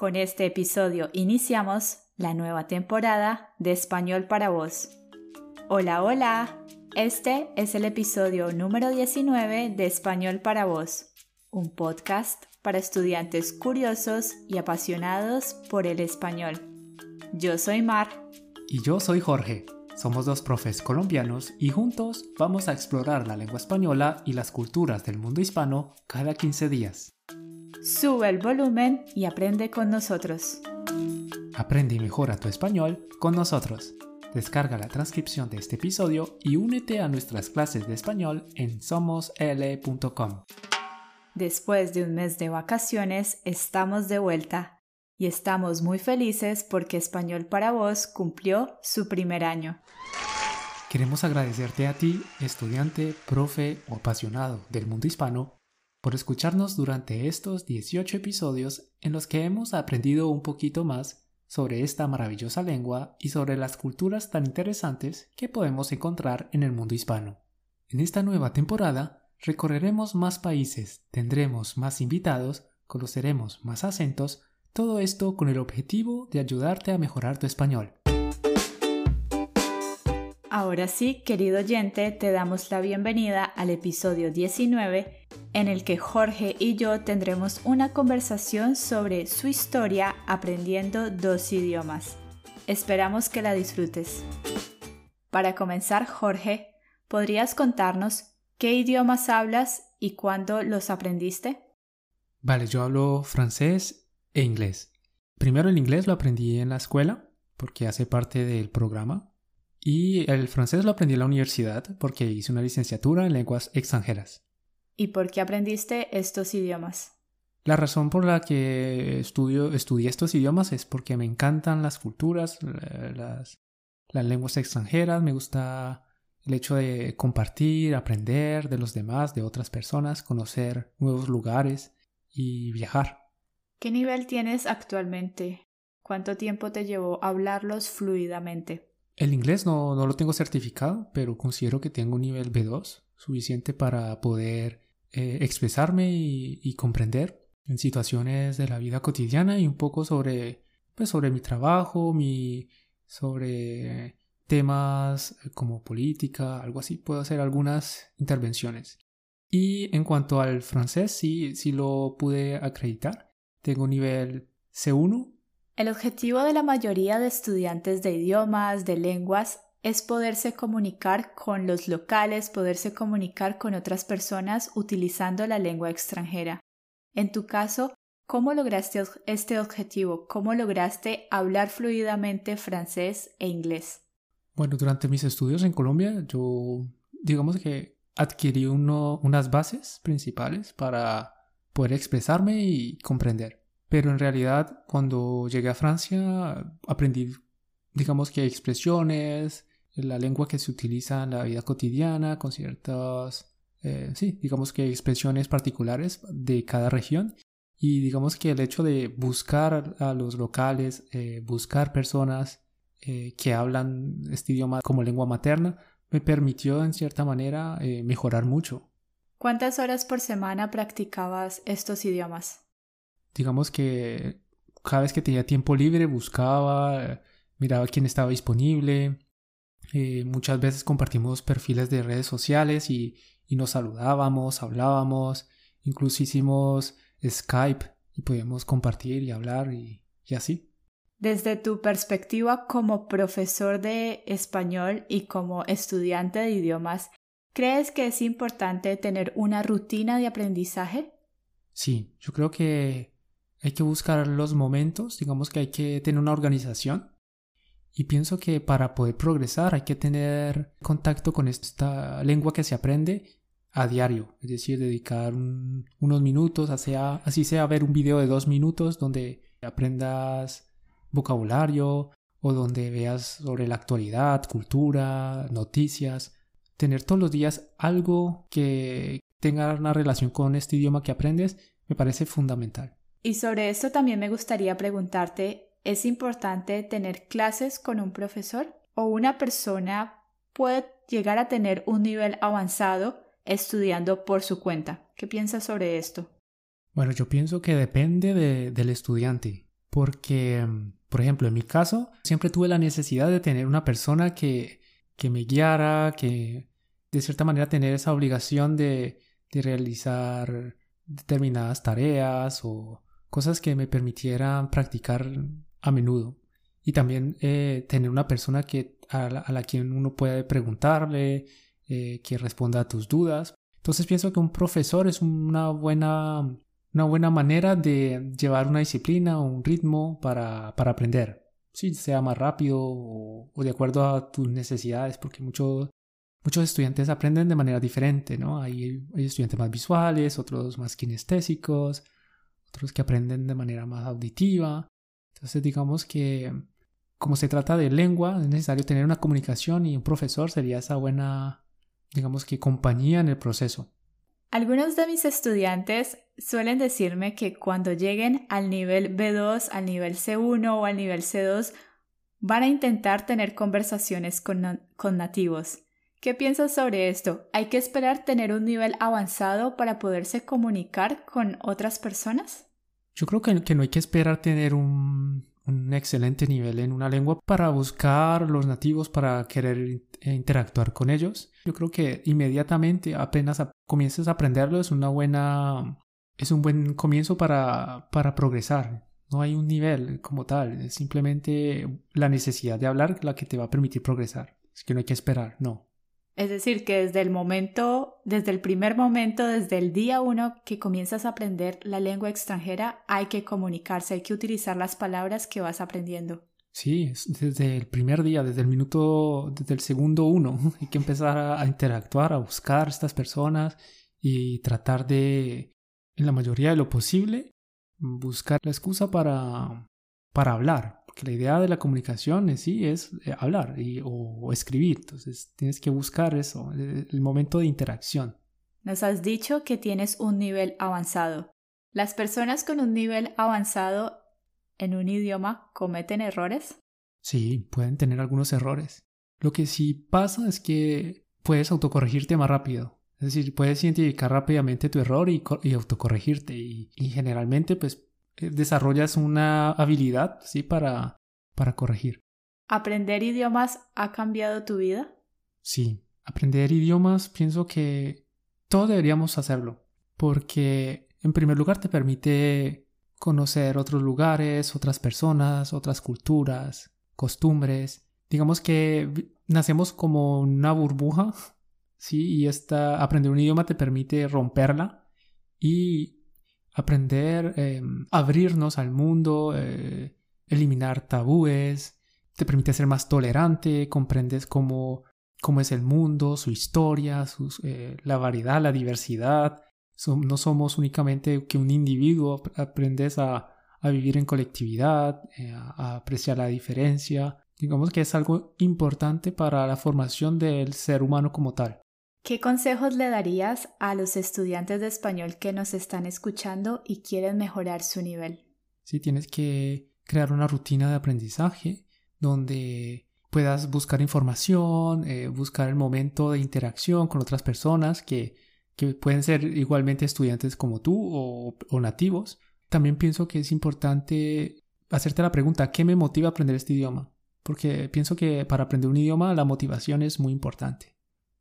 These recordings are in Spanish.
Con este episodio iniciamos la nueva temporada de Español para Vos. Hola, hola. Este es el episodio número 19 de Español para Vos, un podcast para estudiantes curiosos y apasionados por el español. Yo soy Mar. Y yo soy Jorge. Somos dos profes colombianos y juntos vamos a explorar la lengua española y las culturas del mundo hispano cada 15 días. Sube el volumen y aprende con nosotros. Aprende y mejora tu español con nosotros. Descarga la transcripción de este episodio y únete a nuestras clases de español en somosl.com. Después de un mes de vacaciones, estamos de vuelta y estamos muy felices porque Español para Vos cumplió su primer año. Queremos agradecerte a ti, estudiante, profe o apasionado del mundo hispano, por escucharnos durante estos 18 episodios en los que hemos aprendido un poquito más sobre esta maravillosa lengua y sobre las culturas tan interesantes que podemos encontrar en el mundo hispano. En esta nueva temporada recorreremos más países, tendremos más invitados, conoceremos más acentos, todo esto con el objetivo de ayudarte a mejorar tu español. Ahora sí, querido oyente, te damos la bienvenida al episodio 19 en el que Jorge y yo tendremos una conversación sobre su historia aprendiendo dos idiomas. Esperamos que la disfrutes. Para comenzar, Jorge, ¿podrías contarnos qué idiomas hablas y cuándo los aprendiste? Vale, yo hablo francés e inglés. Primero el inglés lo aprendí en la escuela porque hace parte del programa y el francés lo aprendí en la universidad porque hice una licenciatura en lenguas extranjeras. ¿Y por qué aprendiste estos idiomas? La razón por la que estudio, estudié estos idiomas es porque me encantan las culturas, las, las lenguas extranjeras, me gusta el hecho de compartir, aprender de los demás, de otras personas, conocer nuevos lugares y viajar. ¿Qué nivel tienes actualmente? ¿Cuánto tiempo te llevó hablarlos fluidamente? El inglés no, no lo tengo certificado, pero considero que tengo un nivel B2, suficiente para poder eh, expresarme y, comprender en situaciones de la vida cotidiana y un poco sobre, pues, sobre mi trabajo, mi, sobre temas como política, algo así. Puedo hacer algunas intervenciones. Y en cuanto al francés, sí, sí lo pude acreditar. Tengo nivel C1. El objetivo de la mayoría de estudiantes de idiomas, de lenguas, es poderse comunicar con los locales, poderse comunicar con otras personas utilizando la lengua extranjera. En tu caso, ¿cómo lograste este objetivo? ¿Cómo lograste hablar fluidamente francés e inglés? Bueno, durante mis estudios en Colombia, yo digamos que adquirí unas bases principales para poder expresarme y comprender. Pero en realidad, cuando llegué a Francia, aprendí, digamos que expresiones, la lengua que se utiliza en la vida cotidiana, con ciertas, eh, sí, digamos que expresiones particulares de cada región. Y digamos que el hecho de buscar a los locales, eh, buscar personas eh, que hablan este idioma como lengua materna, me permitió en cierta manera mejorar mucho. ¿Cuántas horas por semana practicabas estos idiomas? Digamos que cada vez que tenía tiempo libre buscaba, miraba quién estaba disponible, eh, muchas veces compartimos perfiles de redes sociales y, nos saludábamos, hablábamos, incluso hicimos Skype y podíamos compartir y hablar y, y así. Desde tu perspectiva como profesor de español y como estudiante de idiomas, ¿crees que es importante tener una rutina de aprendizaje? Sí, yo creo que hay que buscar los momentos, digamos que hay que tener una organización y pienso que para poder progresar hay que tener contacto con esta lengua que se aprende a diario, es decir, dedicar unos minutos, así sea ver un video de dos minutos donde aprendas vocabulario o donde veas sobre la actualidad, cultura, noticias, tener todos los días algo que tenga una relación con este idioma que aprendes me parece fundamental. Y sobre esto también me gustaría preguntarte es importante tener clases con un profesor o una persona puede llegar a tener un nivel avanzado estudiando por su cuenta. ¿Qué piensas sobre esto? Bueno, yo pienso que depende del estudiante. porque, por ejemplo, en mi caso, siempre tuve la necesidad de tener una persona que, que me guiara, que de cierta manera tener esa obligación de, de realizar determinadas tareas o cosas que me permitieran practicar a menudo. Y también eh, tener una persona que, a, la, quien uno puede preguntarle, eh, que responda a tus dudas. Entonces pienso que un profesor es una buena, una buena manera de llevar una disciplina o un ritmo para, aprender. Si sea más rápido o, de acuerdo a tus necesidades, porque muchos muchos estudiantes aprenden de manera diferente, ¿no? Hay, hay, estudiantes más visuales, otros más kinestésicos, otros que aprenden de manera más auditiva. Entonces digamos que como se trata de lengua, es necesario tener una comunicación y un profesor sería esa buena, digamos que compañía en el proceso. Algunos de mis estudiantes suelen decirme que cuando lleguen al nivel B2, al nivel C1 o al nivel C2, van a intentar tener conversaciones con, con nativos. ¿Qué piensas sobre esto? ¿Hay que esperar tener un nivel avanzado para poderse comunicar con otras personas? Yo creo que, no hay que esperar tener un, excelente nivel en una lengua para buscar los nativos, para querer interactuar con ellos. Yo creo que inmediatamente, apenas comiences a aprenderlo, es una buena, es un buen comienzo para, para progresar. No hay un nivel como tal, es simplemente la necesidad de hablar la que te va a permitir progresar. Es que no hay que esperar, no. Es decir, que desde el momento, desde el primer momento, desde el día uno que comienzas a aprender la lengua extranjera, hay que comunicarse, hay que utilizar las palabras que vas aprendiendo. Sí, desde el primer día, desde el minuto, desde el segundo uno, hay que empezar a, interactuar, a buscar estas personas y tratar de, en la mayoría de lo posible, buscar la excusa para, para hablar, porque la idea de la comunicación en sí es eh, hablar o, escribir. Entonces tienes que buscar eso, el, momento de interacción. Nos has dicho que tienes un nivel avanzado. ¿Las personas con un nivel avanzado en un idioma cometen errores? Sí, pueden tener algunos errores. Lo que sí pasa es que puedes autocorregirte más rápido. Es decir, puedes identificar rápidamente tu error y, autocorregirte. Y, y, generalmente, pues desarrollas una habilidad, ¿sí? Para, para corregir. ¿Aprender idiomas ha cambiado tu vida? Sí, aprender idiomas pienso que todos deberíamos hacerlo, porque en primer lugar te permite conocer otros lugares, otras personas, otras culturas, costumbres. Digamos que nacemos como una burbuja, ¿sí? Y esta, aprender un idioma te permite romperla y aprender, em, abrirnos al mundo, eh, eliminar tabúes, te permite ser más tolerante, comprendes cómo, cómo es el mundo, su historia, eh, la variedad, la diversidad. no somos únicamente que un individuo, aprendes a, vivir en colectividad, eh, a apreciar la diferencia. Digamos que es algo importante para la formación del ser humano como tal. ¿Qué consejos le darías a los estudiantes de español que nos están escuchando y quieren mejorar su nivel? Sí, tienes que crear una rutina de aprendizaje donde puedas buscar información, eh, buscar el momento de interacción con otras personas que, pueden ser igualmente estudiantes como tú o, o nativos. También pienso que es importante hacerte la pregunta, ¿qué me motiva a aprender este idioma? Porque pienso que para aprender un idioma la motivación es muy importante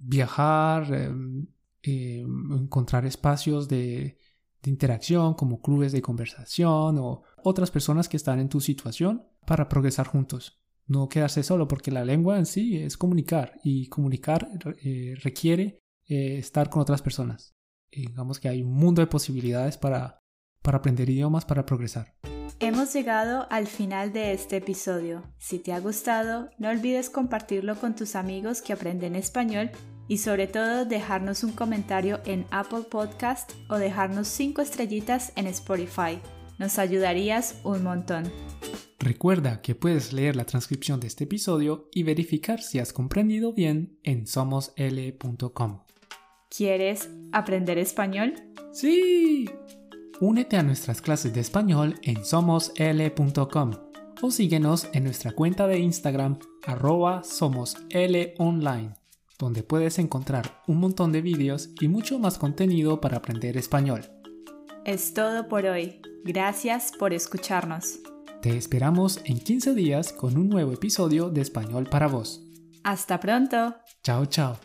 viajar, em, em, encontrar espacios de, interacción como clubes de conversación o otras personas que están en tu situación para progresar juntos. No quedarse solo porque la lengua en sí es comunicar y comunicar eh, requiere eh, estar con otras personas. digamos que hay un mundo de posibilidades para, para aprender idiomas, para progresar. Hemos llegado al final de este episodio. Si te ha gustado, no olvides compartirlo con tus amigos que aprenden español y sobre todo dejarnos un comentario en Apple Podcast o dejarnos 5 estrellitas en Spotify. Nos ayudarías un montón. Recuerda que puedes leer la transcripción de este episodio y verificar si has comprendido bien en somosl.com. ¿Quieres aprender español? Sí. Únete a nuestras clases de español en somosl.com o síguenos en nuestra cuenta de Instagram arroba somoslonline, donde puedes encontrar un montón de vídeos y mucho más contenido para aprender español. Es todo por hoy. Gracias por escucharnos. Te esperamos en 15 días con un nuevo episodio de Español para vos. Hasta pronto. Chao, chao.